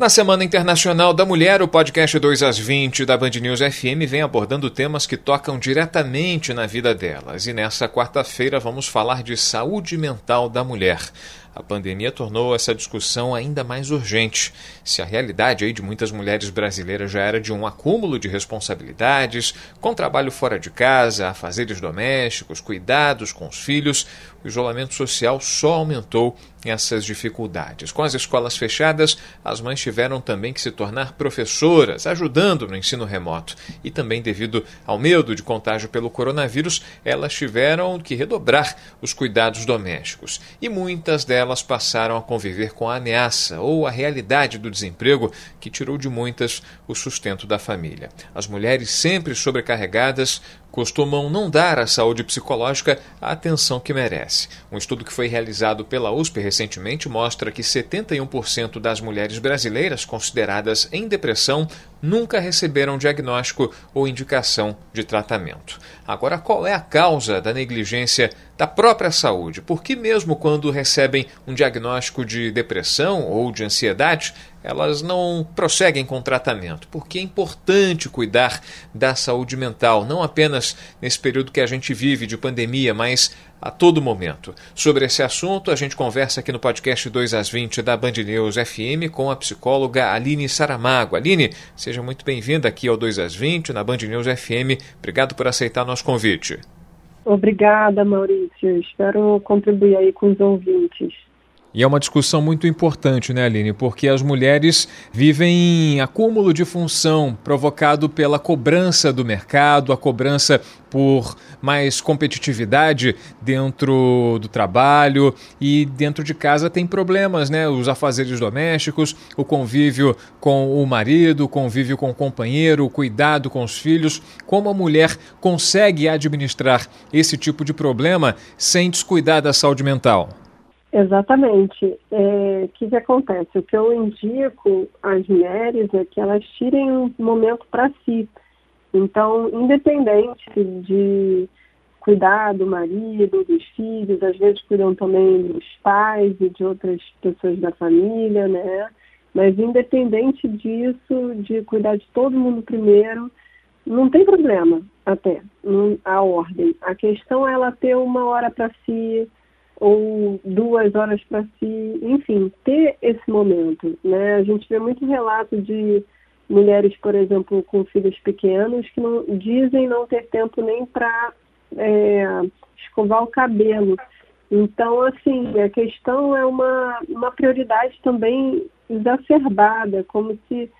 Na Semana Internacional da Mulher, o podcast 2 às 20 da Band News FM vem abordando temas que tocam diretamente na vida delas. E nessa quarta-feira vamos falar de saúde mental da mulher. A pandemia tornou essa discussão ainda mais urgente. Se a realidade aí de muitas mulheres brasileiras já era de um acúmulo de responsabilidades, com trabalho fora de casa, afazeres domésticos, cuidados com os filhos, o isolamento social só aumentou essas dificuldades. Com as escolas fechadas, as mães tiveram também que se tornar professoras, ajudando no ensino remoto. E também, devido ao medo de contágio pelo coronavírus, elas tiveram que redobrar os cuidados domésticos. E muitas delas passaram a conviver com a ameaça ou a realidade do desemprego que tirou de muitas o sustento da família. As mulheres sempre sobrecarregadas costumam não dar à saúde psicológica a atenção que merece. Um estudo que foi realizado pela USP recentemente mostra que 71% das mulheres brasileiras consideradas em depressão nunca receberam diagnóstico ou indicação de tratamento. Agora, qual é a causa da negligência da própria saúde? Por que, mesmo quando recebem um diagnóstico de depressão ou de ansiedade, elas não prosseguem com tratamento? Porque é importante cuidar da saúde mental, não apenas nesse período que a gente vive de pandemia, mas a todo momento. Sobre esse assunto, a gente conversa aqui no podcast 2 às 20 da Band News FM com a psicóloga Aline Saramago. Aline, seja muito bem-vinda aqui ao 2 às 20 na Band News FM. Obrigado por aceitar nosso convite. Obrigada, Maurício. Espero contribuir aí com os ouvintes. E é uma discussão muito importante, né, Aline? Porque as mulheres vivem em acúmulo de função provocado pela cobrança do mercado, a cobrança por mais competitividade dentro do trabalho e dentro de casa tem problemas, né? Os afazeres domésticos, o convívio com o marido, o convívio com o companheiro, o cuidado com os filhos. Como a mulher consegue administrar esse tipo de problema sem descuidar da saúde mental? Exatamente. É, o que, que acontece? O que eu indico às mulheres é que elas tirem um momento para si. Então, independente de cuidar do marido, dos filhos, às vezes cuidam também dos pais e de outras pessoas da família, né? Mas independente disso, de cuidar de todo mundo primeiro, não tem problema até a ordem. A questão é ela ter uma hora para si, ou duas horas para si, enfim, ter esse momento. Né? A gente vê muito relato de mulheres, por exemplo, com filhos pequenos que não dizem não ter tempo nem para é, escovar o cabelo. Então, assim, a questão é uma, uma prioridade também exacerbada, como se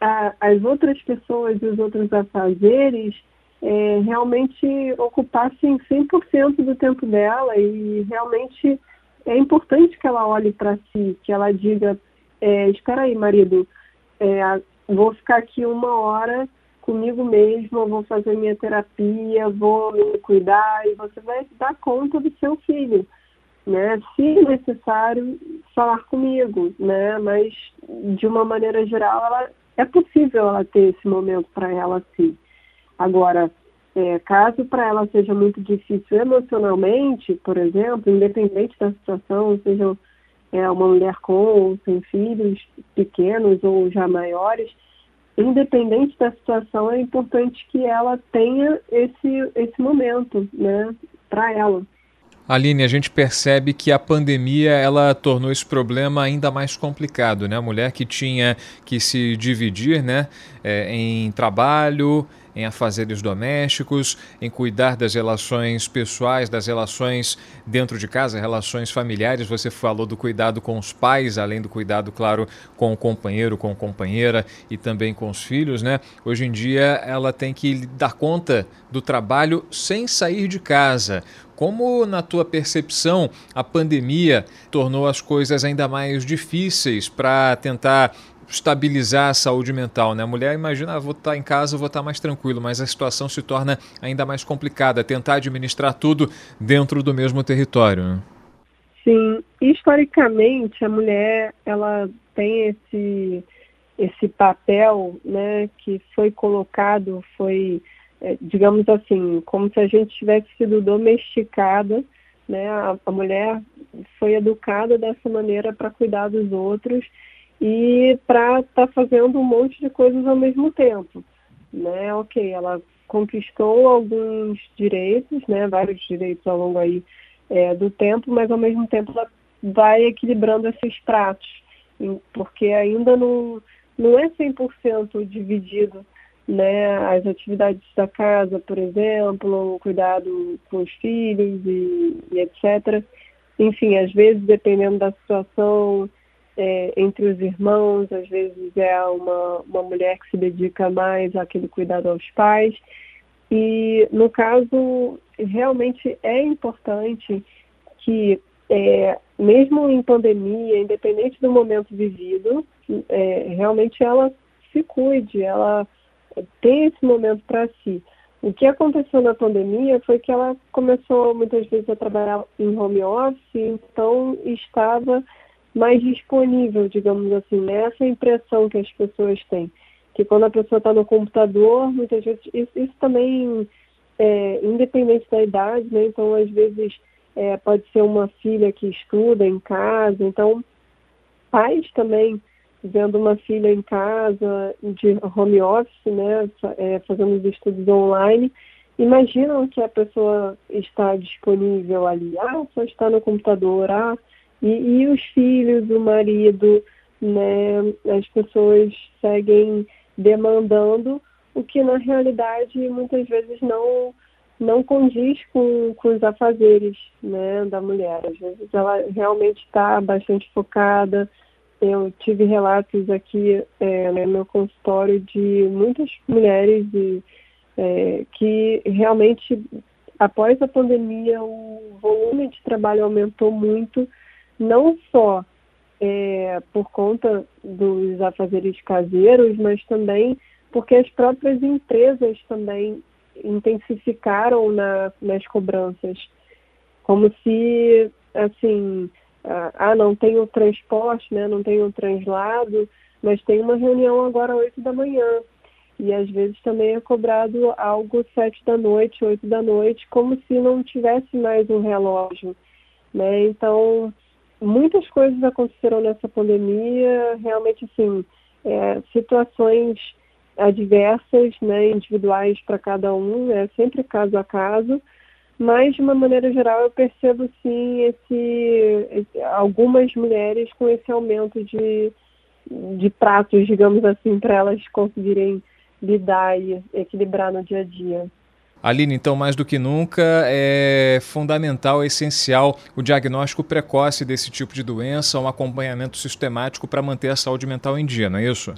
a, as outras pessoas e os outros afazeres é, realmente ocupassem 100% do tempo dela e realmente é importante que ela olhe para si, que ela diga, é, espera aí, marido, é, vou ficar aqui uma hora comigo mesma, vou fazer minha terapia, vou me cuidar e você vai dar conta do seu filho, né? Se necessário, falar comigo, né? Mas de uma maneira geral, ela, é possível ela ter esse momento para ela sim. Agora, é, caso para ela seja muito difícil emocionalmente, por exemplo, independente da situação, seja é, uma mulher com ou sem filhos pequenos ou já maiores, independente da situação, é importante que ela tenha esse, esse momento, né, para ela. Aline, a gente percebe que a pandemia ela tornou esse problema ainda mais complicado, né? A mulher que tinha que se dividir, né, é, em trabalho, em afazeres domésticos, em cuidar das relações pessoais, das relações dentro de casa, relações familiares. Você falou do cuidado com os pais, além do cuidado, claro, com o companheiro, com a companheira e também com os filhos, né? Hoje em dia ela tem que dar conta do trabalho sem sair de casa. Como, na tua percepção, a pandemia tornou as coisas ainda mais difíceis para tentar estabilizar a saúde mental, né? A mulher imagina, ah, vou estar tá em casa, vou estar tá mais tranquilo, mas a situação se torna ainda mais complicada, tentar administrar tudo dentro do mesmo território. Né? Sim, historicamente a mulher ela tem esse esse papel, né, que foi colocado, foi, é, digamos assim, como se a gente tivesse sido domesticada, né, a, a mulher foi educada dessa maneira para cuidar dos outros e para estar tá fazendo um monte de coisas ao mesmo tempo, né? Ok, ela conquistou alguns direitos, né? Vários direitos ao longo aí é, do tempo, mas ao mesmo tempo ela vai equilibrando esses pratos, porque ainda não não é 100% dividido, né? As atividades da casa, por exemplo, o cuidado com os filhos e, e etc. Enfim, às vezes dependendo da situação é, entre os irmãos, às vezes é uma, uma mulher que se dedica mais àquele cuidado aos pais. E, no caso, realmente é importante que, é, mesmo em pandemia, independente do momento vivido, é, realmente ela se cuide, ela tem esse momento para si. O que aconteceu na pandemia foi que ela começou muitas vezes a trabalhar em home office, então estava mais disponível, digamos assim, né? essa é impressão que as pessoas têm. Que quando a pessoa está no computador, muitas vezes, isso, isso também, é, independente da idade, né? Então, às vezes, é, pode ser uma filha que estuda em casa, então, pais também vendo uma filha em casa, de home office, né? É, fazendo os estudos online, imaginam que a pessoa está disponível ali, ah, só está no computador, ah, e, e os filhos, o marido, né, as pessoas seguem demandando o que na realidade muitas vezes não não condiz com, com os afazeres né, da mulher. Às vezes ela realmente está bastante focada. Eu tive relatos aqui é, no meu consultório de muitas mulheres de, é, que realmente, após a pandemia, o volume de trabalho aumentou muito não só é, por conta dos afazeres caseiros, mas também porque as próprias empresas também intensificaram na, nas cobranças, como se assim, ah, não tem o transporte, né, não tem o translado, mas tem uma reunião agora às 8 da manhã. E às vezes também é cobrado algo sete da noite, oito da noite, como se não tivesse mais um relógio. Né? Então, muitas coisas aconteceram nessa pandemia, realmente assim, é, situações adversas, né, individuais para cada um, é sempre caso a caso, mas de uma maneira geral eu percebo sim esse, esse algumas mulheres com esse aumento de, de pratos, digamos assim, para elas conseguirem lidar e equilibrar no dia a dia. Aline, então, mais do que nunca, é fundamental, é essencial o diagnóstico precoce desse tipo de doença, um acompanhamento sistemático para manter a saúde mental em dia, não é isso?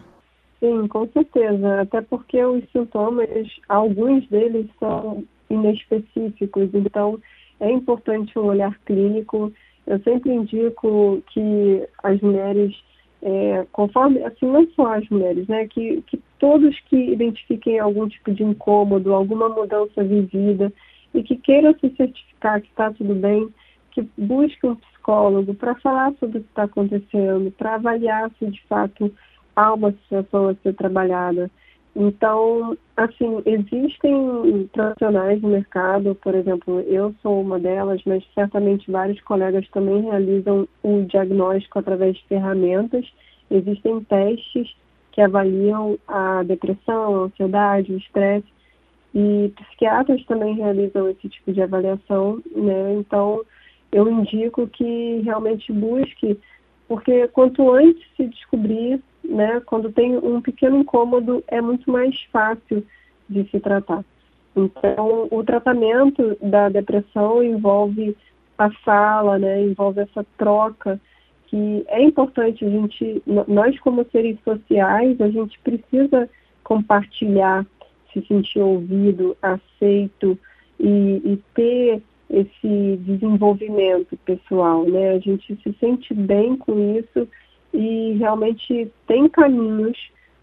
Sim, com certeza. Até porque os sintomas, alguns deles são inespecíficos, então é importante um olhar clínico. Eu sempre indico que as mulheres é, conforme, assim, não só as mulheres, né, que, que todos que identifiquem algum tipo de incômodo, alguma mudança vivida e que queiram se certificar que está tudo bem, que busquem um psicólogo para falar sobre o que está acontecendo, para avaliar se de fato há uma situação a ser trabalhada. Então, assim, existem profissionais no mercado, por exemplo, eu sou uma delas, mas certamente vários colegas também realizam o diagnóstico através de ferramentas. Existem testes que avaliam a depressão, a ansiedade, o estresse, e psiquiatras também realizam esse tipo de avaliação, né? Então, eu indico que realmente busque, porque quanto antes se descobrir, né? Quando tem um pequeno incômodo, é muito mais fácil de se tratar. Então, o tratamento da depressão envolve a fala, né? Envolve essa troca que é importante a gente, nós como seres sociais, a gente precisa compartilhar, se sentir ouvido, aceito e, e ter esse desenvolvimento pessoal, né? A gente se sente bem com isso e realmente tem caminhos,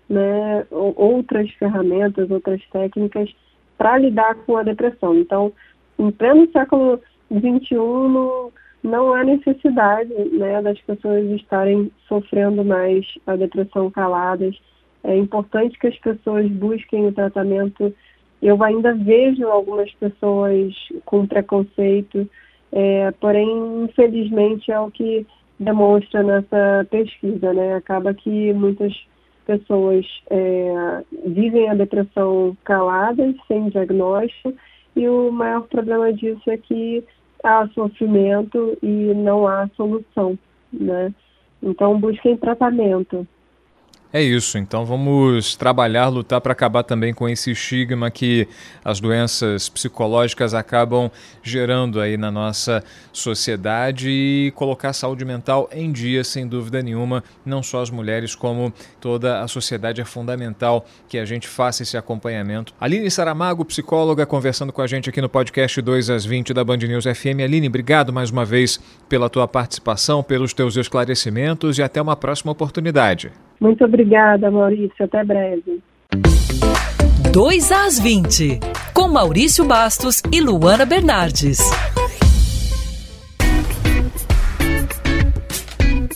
né, outras ferramentas, outras técnicas para lidar com a depressão. Então, em pleno século XXI, não, há necessidade né, das pessoas estarem sofrendo mais a depressão caladas. É importante que as pessoas busquem o tratamento. Eu ainda vejo algumas pessoas com preconceito, é, porém, infelizmente, é o que demonstra nessa pesquisa, né? Acaba que muitas pessoas é, vivem a depressão caladas, sem diagnóstico, e o maior problema disso é que há sofrimento e não há solução, né? Então busquem tratamento. É isso, então vamos trabalhar, lutar para acabar também com esse estigma que as doenças psicológicas acabam gerando aí na nossa sociedade e colocar a saúde mental em dia, sem dúvida nenhuma, não só as mulheres, como toda a sociedade. É fundamental que a gente faça esse acompanhamento. Aline Saramago, psicóloga, conversando com a gente aqui no podcast 2 às 20 da Band News FM. Aline, obrigado mais uma vez pela tua participação, pelos teus esclarecimentos e até uma próxima oportunidade. Muito obrigada, Maurício. Até breve. 2 às 20, com Maurício Bastos e Luana Bernardes.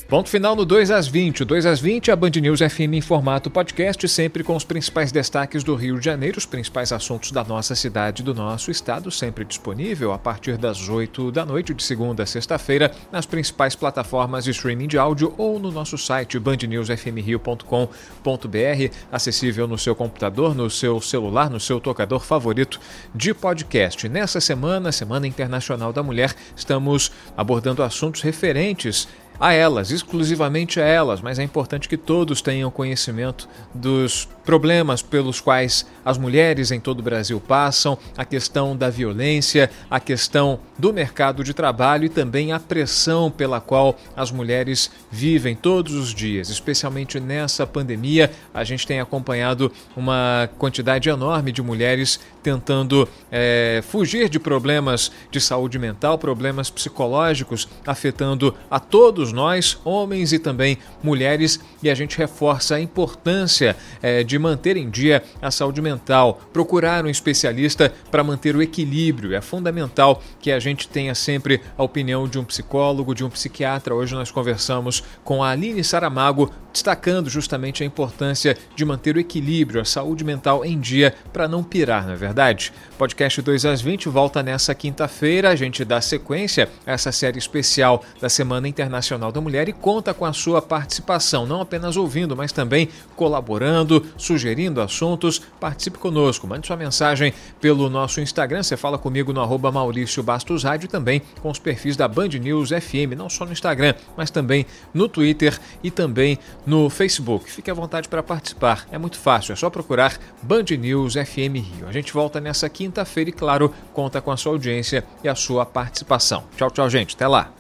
Ponto final no 2 às 20. O 2 às 20, a Band News FM em formato podcast, sempre com os principais destaques do Rio de Janeiro, os principais assuntos da nossa cidade do nosso estado, sempre disponível a partir das 8 da noite, de segunda a sexta-feira, nas principais plataformas de streaming de áudio ou no nosso site bandnewsfmrio.com.br, acessível no seu computador, no seu celular, no seu tocador favorito de podcast. Nessa semana, Semana Internacional da Mulher, estamos abordando assuntos referentes a elas, exclusivamente a elas, mas é importante que todos tenham conhecimento dos problemas pelos quais as mulheres em todo o Brasil passam, a questão da violência, a questão do mercado de trabalho e também a pressão pela qual as mulheres vivem todos os dias, especialmente nessa pandemia. A gente tem acompanhado uma quantidade enorme de mulheres tentando é, fugir de problemas de saúde mental, problemas psicológicos afetando a todos nós, homens e também mulheres, e a gente reforça a importância é, de manter em dia a saúde mental, procurar um especialista para manter o equilíbrio. É fundamental que a gente tenha sempre a opinião de um psicólogo, de um psiquiatra. Hoje nós conversamos com a Aline Saramago, destacando justamente a importância de manter o equilíbrio, a saúde mental em dia para não pirar, não é verdade? Podcast 2 às 20 volta nessa quinta-feira. A gente dá sequência a essa série especial da Semana Internacional da Mulher e conta com a sua participação, não apenas ouvindo, mas também colaborando, sugerindo assuntos. Participe conosco, mande sua mensagem pelo nosso Instagram. Você fala comigo no arroba Maurício Bastos Rádio e também com os perfis da Band News FM, não só no Instagram, mas também no Twitter e também no Facebook. Fique à vontade para participar, é muito fácil, é só procurar Band News FM Rio. A gente volta nessa quinta-feira e, claro, conta com a sua audiência e a sua participação. Tchau, tchau, gente. Até lá.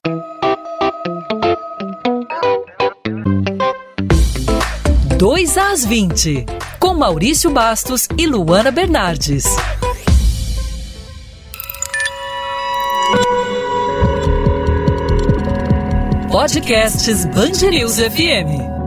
Dois às 20, com Maurício Bastos e Luana Bernardes. Podcasts News FM.